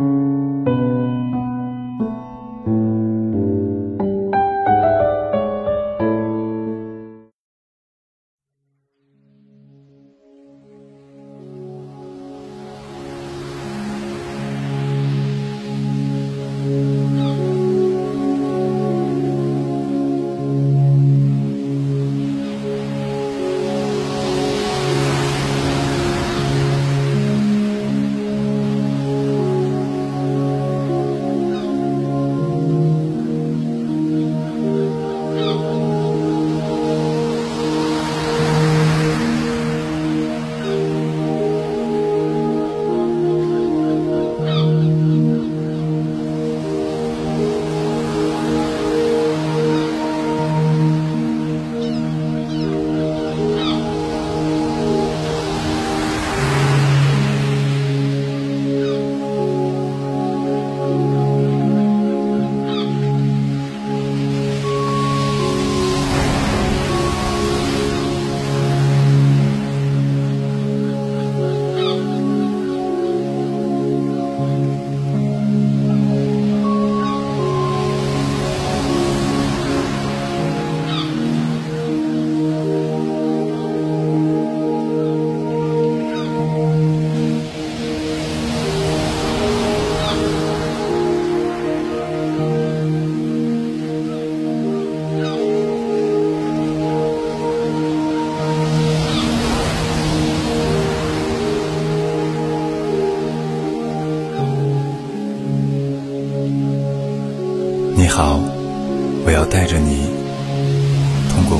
你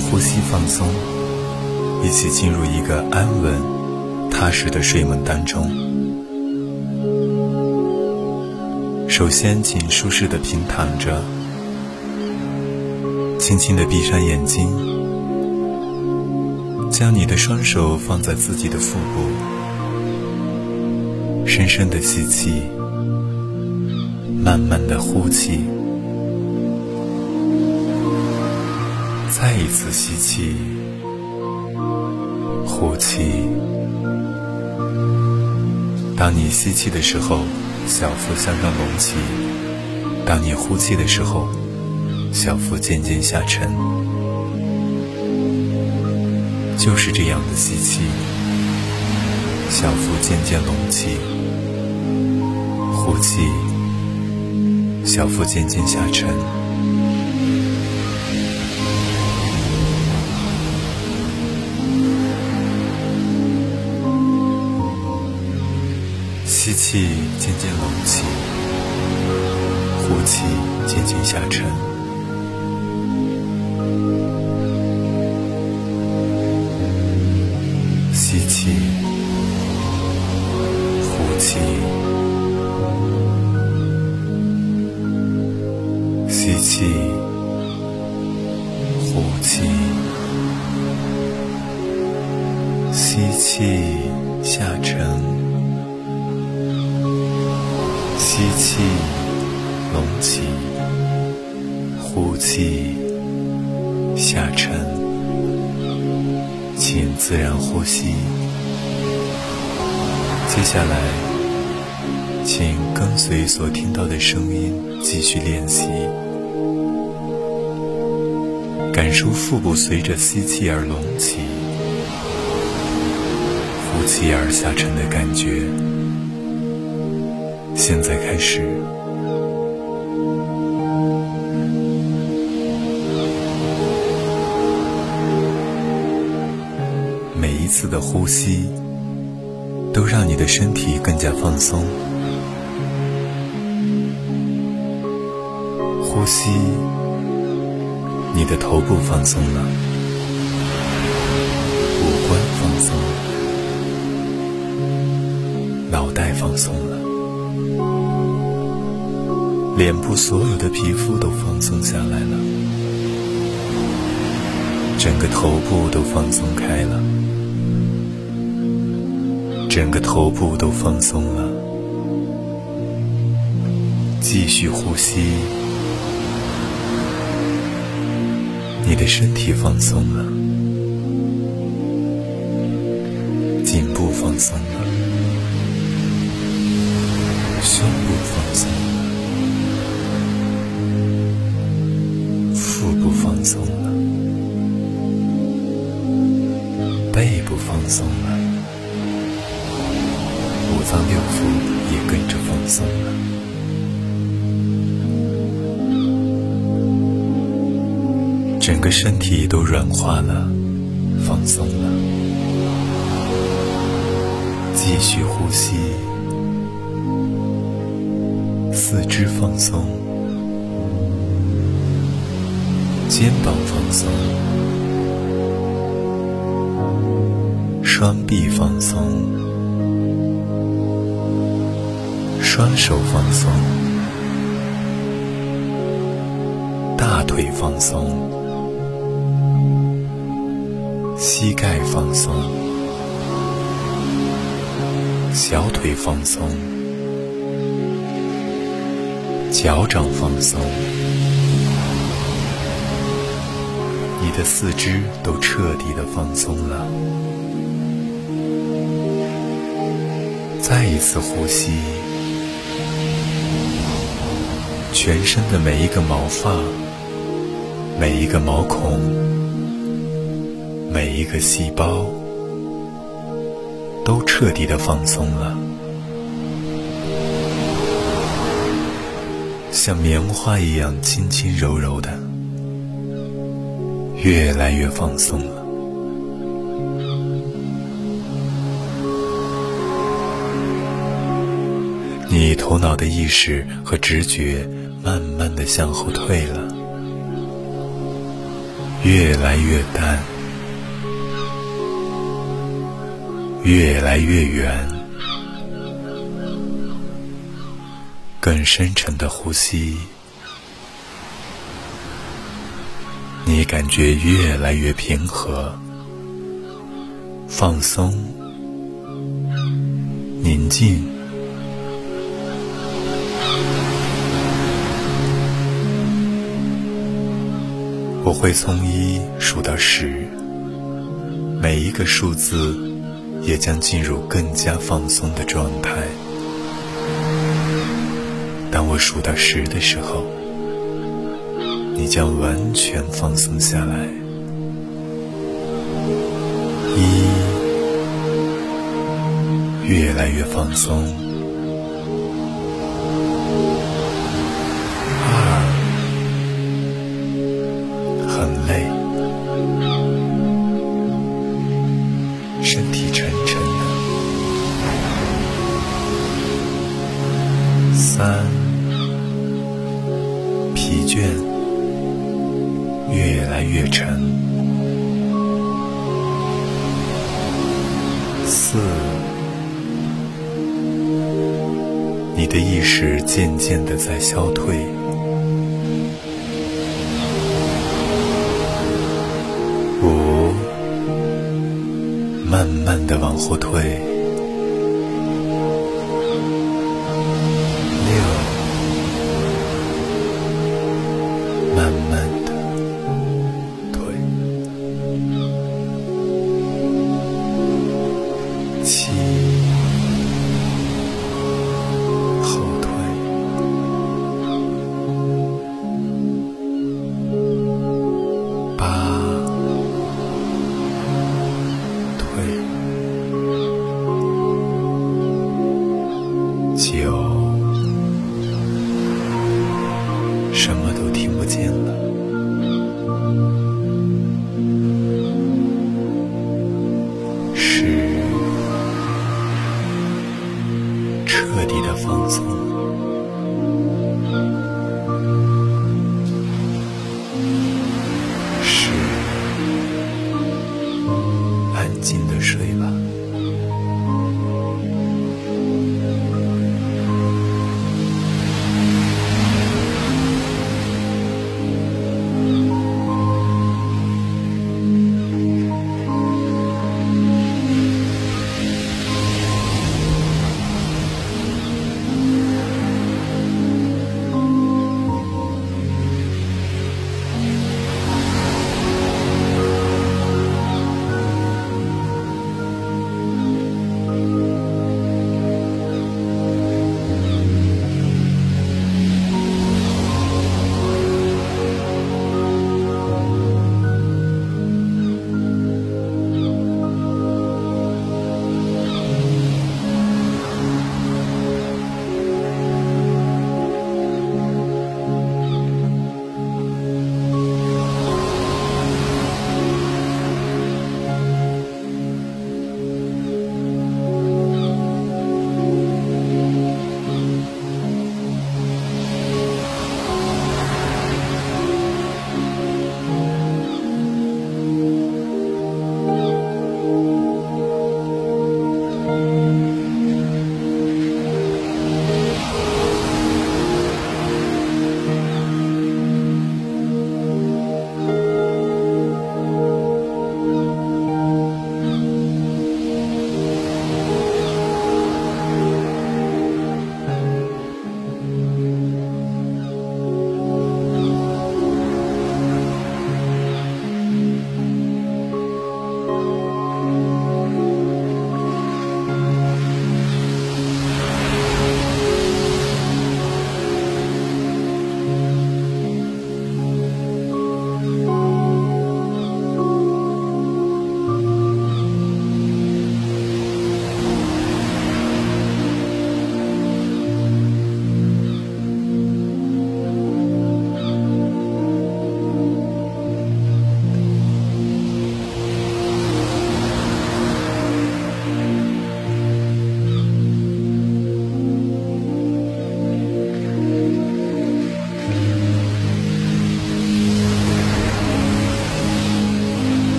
呼吸放松，一起进入一个安稳、踏实的睡梦当中。首先，请舒适的平躺着，轻轻的闭上眼睛，将你的双手放在自己的腹部，深深的吸气，慢慢的呼气。再一次吸气，呼气。当你吸气的时候，小腹向上隆起；当你呼气的时候，小腹渐渐下沉。就是这样的吸气，小腹渐渐隆起；呼气，小腹渐渐下沉。吸气，渐渐隆起；呼气，渐渐下沉。吸气，呼气，吸气，呼气，吸气，下沉。吸气，隆起；呼气，下沉。请自然呼吸。接下来，请跟随所听到的声音继续练习，感受腹部随着吸气而隆起，呼气而下沉的感觉。现在开始，每一次的呼吸都让你的身体更加放松。呼吸，你的头部放松了，五官放松了，脑袋放松了。脸部所有的皮肤都放松下来了，整个头部都放松开了，整个头部都放松了。继续呼吸，你的身体放松了，颈部放松了，放松了五脏六腑也跟着放松了。整个身体都软化了放松了。继续呼吸。四肢放松。肩膀放松。双臂放松。双手放松，大腿放松，膝盖放松，小腿放松，脚掌放松，你的四肢都彻底的放松了。再一次呼吸。全身的每一个毛发，每一个毛孔，每一个细胞，都彻底的放松了，像棉花一样轻轻柔柔的，越来越放松了。你头脑的意识和直觉。慢慢的向后退了，越来越淡，越来越远，更深沉的呼吸，你感觉越来越平和、放松、宁静。我会从一数到十，每一个数字也将进入更加放松的状态。当我数到十的时候，你将完全放松下来。一，越来越放松。三，疲倦越来越沉，四，你的意识渐渐的在消退。五慢慢的往后退。